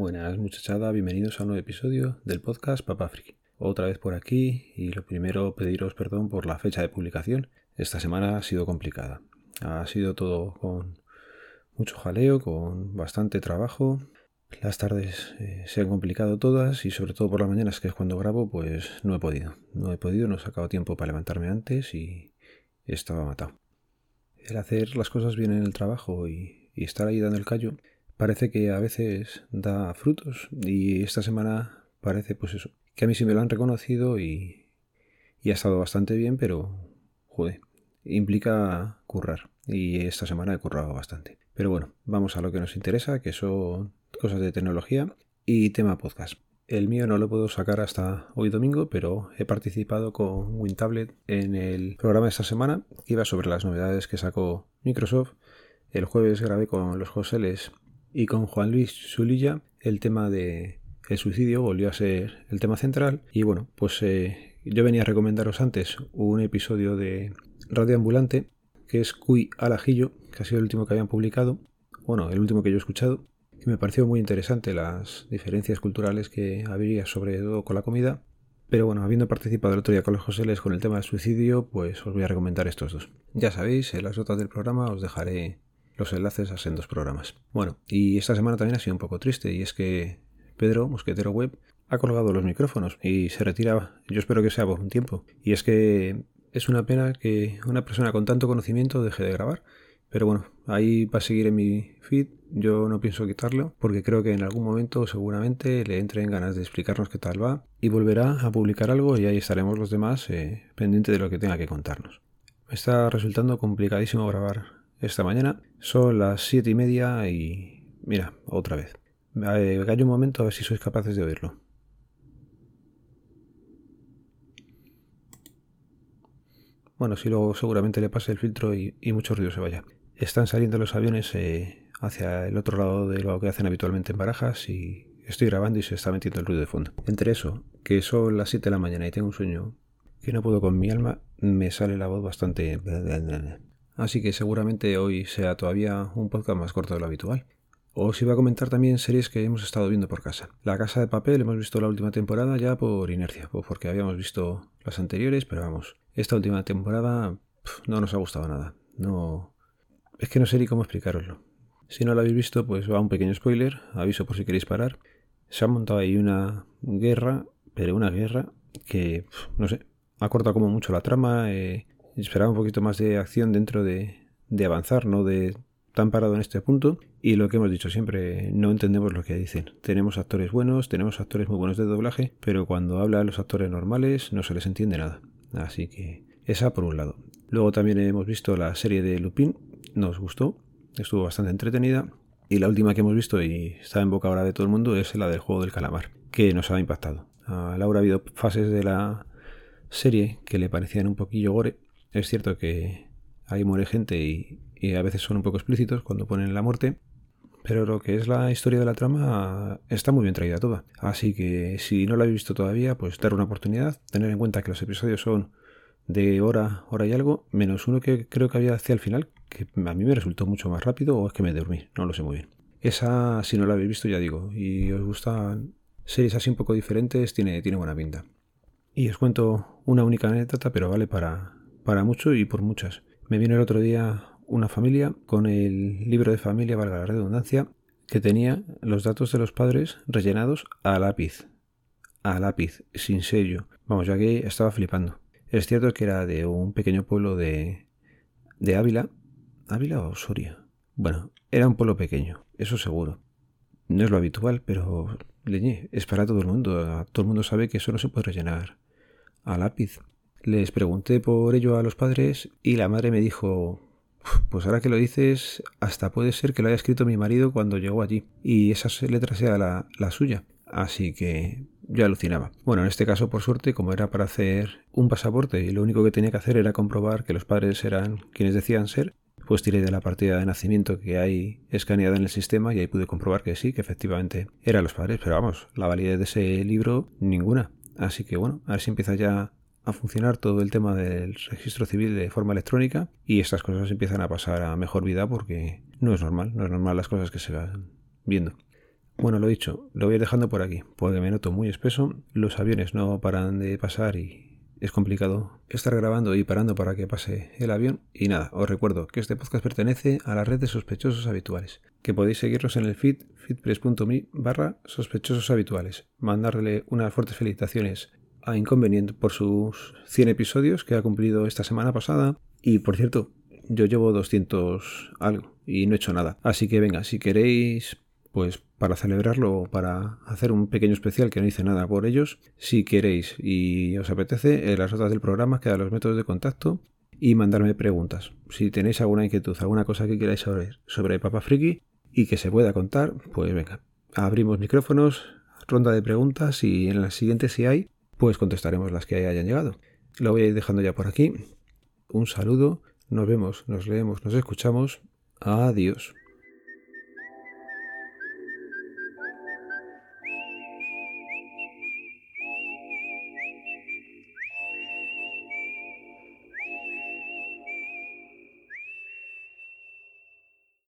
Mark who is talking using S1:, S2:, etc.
S1: Buenas muchachada, bienvenidos a un nuevo episodio del podcast Papa Friki. Otra vez por aquí y lo primero pediros perdón por la fecha de publicación. Esta semana ha sido complicada. Ha sido todo con mucho jaleo, con bastante trabajo. Las tardes eh, se han complicado todas y sobre todo por las mañanas que es cuando grabo pues no he podido. No he podido, no he sacado tiempo para levantarme antes y estaba matado. El hacer las cosas bien en el trabajo y, y estar ahí dando el callo parece que a veces da frutos y esta semana parece pues eso, que a mí sí me lo han reconocido y, y ha estado bastante bien, pero joder, implica currar y esta semana he currado bastante. Pero bueno, vamos a lo que nos interesa, que son cosas de tecnología y tema podcast. El mío no lo puedo sacar hasta hoy domingo, pero he participado con WinTablet en el programa de esta semana que iba sobre las novedades que sacó Microsoft. El jueves grabé con los Joseles y con Juan Luis Zulilla el tema de el suicidio volvió a ser el tema central. Y bueno pues eh, yo venía a recomendaros antes un episodio de Radio Ambulante que es Cuy al ajillo que ha sido el último que habían publicado. Bueno el último que yo he escuchado. Que me pareció muy interesante las diferencias culturales que habría sobre todo con la comida. Pero bueno, habiendo participado el otro día con los Joseles con el tema del suicidio, pues os voy a recomendar estos dos. Ya sabéis, en las notas del programa os dejaré los enlaces a sendos programas. Bueno, y esta semana también ha sido un poco triste y es que Pedro, Mosquetero Web, ha colgado los micrófonos y se retira, yo espero que sea por un tiempo. Y es que es una pena que una persona con tanto conocimiento deje de grabar. Pero bueno, ahí va a seguir en mi feed. Yo no pienso quitarlo porque creo que en algún momento seguramente le entren ganas de explicarnos qué tal va y volverá a publicar algo y ahí estaremos los demás eh, pendientes de lo que tenga que contarnos. Me está resultando complicadísimo grabar esta mañana. Son las siete y media y... Mira, otra vez. Eh, callo un momento a ver si sois capaces de oírlo. Bueno, si luego seguramente le pase el filtro y, mucho ruido se vaya. Están saliendo los aviones eh, hacia el otro lado de lo que hacen habitualmente en barajas y estoy grabando y se está metiendo el ruido de fondo. Entre eso, que son las 7 de la mañana y tengo un sueño que no puedo con mi alma, me sale la voz bastante así que seguramente hoy sea todavía un podcast más corto de lo habitual. Os iba a comentar también series que hemos estado viendo por casa. La Casa de Papel hemos visto la última temporada ya por inercia, porque habíamos visto las anteriores, pero vamos, esta última temporada no nos ha gustado nada. No, es que no sé ni cómo explicaroslo. Si no la habéis visto, pues va un pequeño spoiler, aviso por si queréis parar. Se ha montado ahí una guerra, pero una guerra que, no sé, ha cortado como mucho la trama. Eh, esperaba un poquito más de acción dentro de, avanzar, no de tan parado en este punto. Y lo que hemos dicho siempre, no entendemos lo que dicen. Tenemos actores buenos, tenemos actores muy buenos de doblaje, pero cuando hablan los actores normales no se les entiende nada. Así que esa por un lado. Luego también hemos visto la serie de Lupin, nos gustó, estuvo bastante entretenida. Y la última que hemos visto y está en boca ahora de todo el mundo es la del juego del calamar, que nos ha impactado. A Laura ha habido fases de la serie que le parecían un poquillo gore, es cierto que ahí muere gente y, a veces son un poco explícitos cuando ponen la muerte, pero lo que es la historia de la trama está muy bien traída toda. Así que si no la habéis visto todavía, pues dar una oportunidad, tener en cuenta que los episodios son de hora, hora y algo, menos uno que creo que había hacia el final, que a mí me resultó mucho más rápido o es que me dormí, no lo sé muy bien. Esa, si no la habéis visto, ya digo, y os gustan series así un poco diferentes, tiene, tiene buena pinta. Y os cuento una única anécdota, pero vale para, para mucho y por muchas. Me vino el otro día una familia con el libro de familia, valga la redundancia, que tenía los datos de los padres rellenados a lápiz. A lápiz, sin sello. Vamos, ya que estaba flipando. Es cierto que era de un pequeño pueblo de, de Ávila. ¿Ávila o Soria? Bueno, era un pueblo pequeño, eso seguro. No es lo habitual, pero leñé, es para todo el mundo. Todo el mundo sabe que eso no se puede rellenar a lápiz. Les pregunté por ello a los padres y la madre me dijo, pues ahora que lo dices, hasta puede ser que lo haya escrito mi marido cuando llegó allí y esa letra sea la, la suya. Así que yo alucinaba. Bueno, en este caso, por suerte, como era para hacer un pasaporte y lo único que tenía que hacer era comprobar que los padres eran quienes decían ser, pues tiré de la partida de nacimiento que hay escaneada en el sistema y ahí pude comprobar que sí, que efectivamente eran los padres. Pero vamos, la validez de ese libro, ninguna. Así que bueno, a ver si empieza ya a funcionar todo el tema del registro civil de forma electrónica y estas cosas empiezan a pasar a mejor vida porque no es normal, no es normal las cosas que se van viendo. Bueno, lo dicho, lo voy dejando por aquí, porque me noto muy espeso, los aviones no paran de pasar y es complicado estar grabando y parando para que pase el avión. Y nada, os recuerdo que este podcast pertenece a la red de sospechosos habituales, que podéis seguirlos en el feed feedpress.me barra sospechosos habituales, mandarle unas fuertes felicitaciones a Inconveniente por sus 100 episodios que ha cumplido esta semana pasada. Y por cierto, yo llevo 200 algo y no he hecho nada. Así que venga, si queréis pues para celebrarlo para hacer un pequeño especial que no hice nada por ellos, si queréis y os apetece, en las notas del programa quedan los métodos de contacto y mandarme preguntas. Si tenéis alguna inquietud, alguna cosa que queráis saber sobre Papa Friki y que se pueda contar, pues venga, abrimos micrófonos, ronda de preguntas y en las siguientes si hay, pues contestaremos las que hayan llegado. Lo voy a ir dejando ya por aquí. Un saludo, nos vemos, nos leemos, nos escuchamos. Adiós.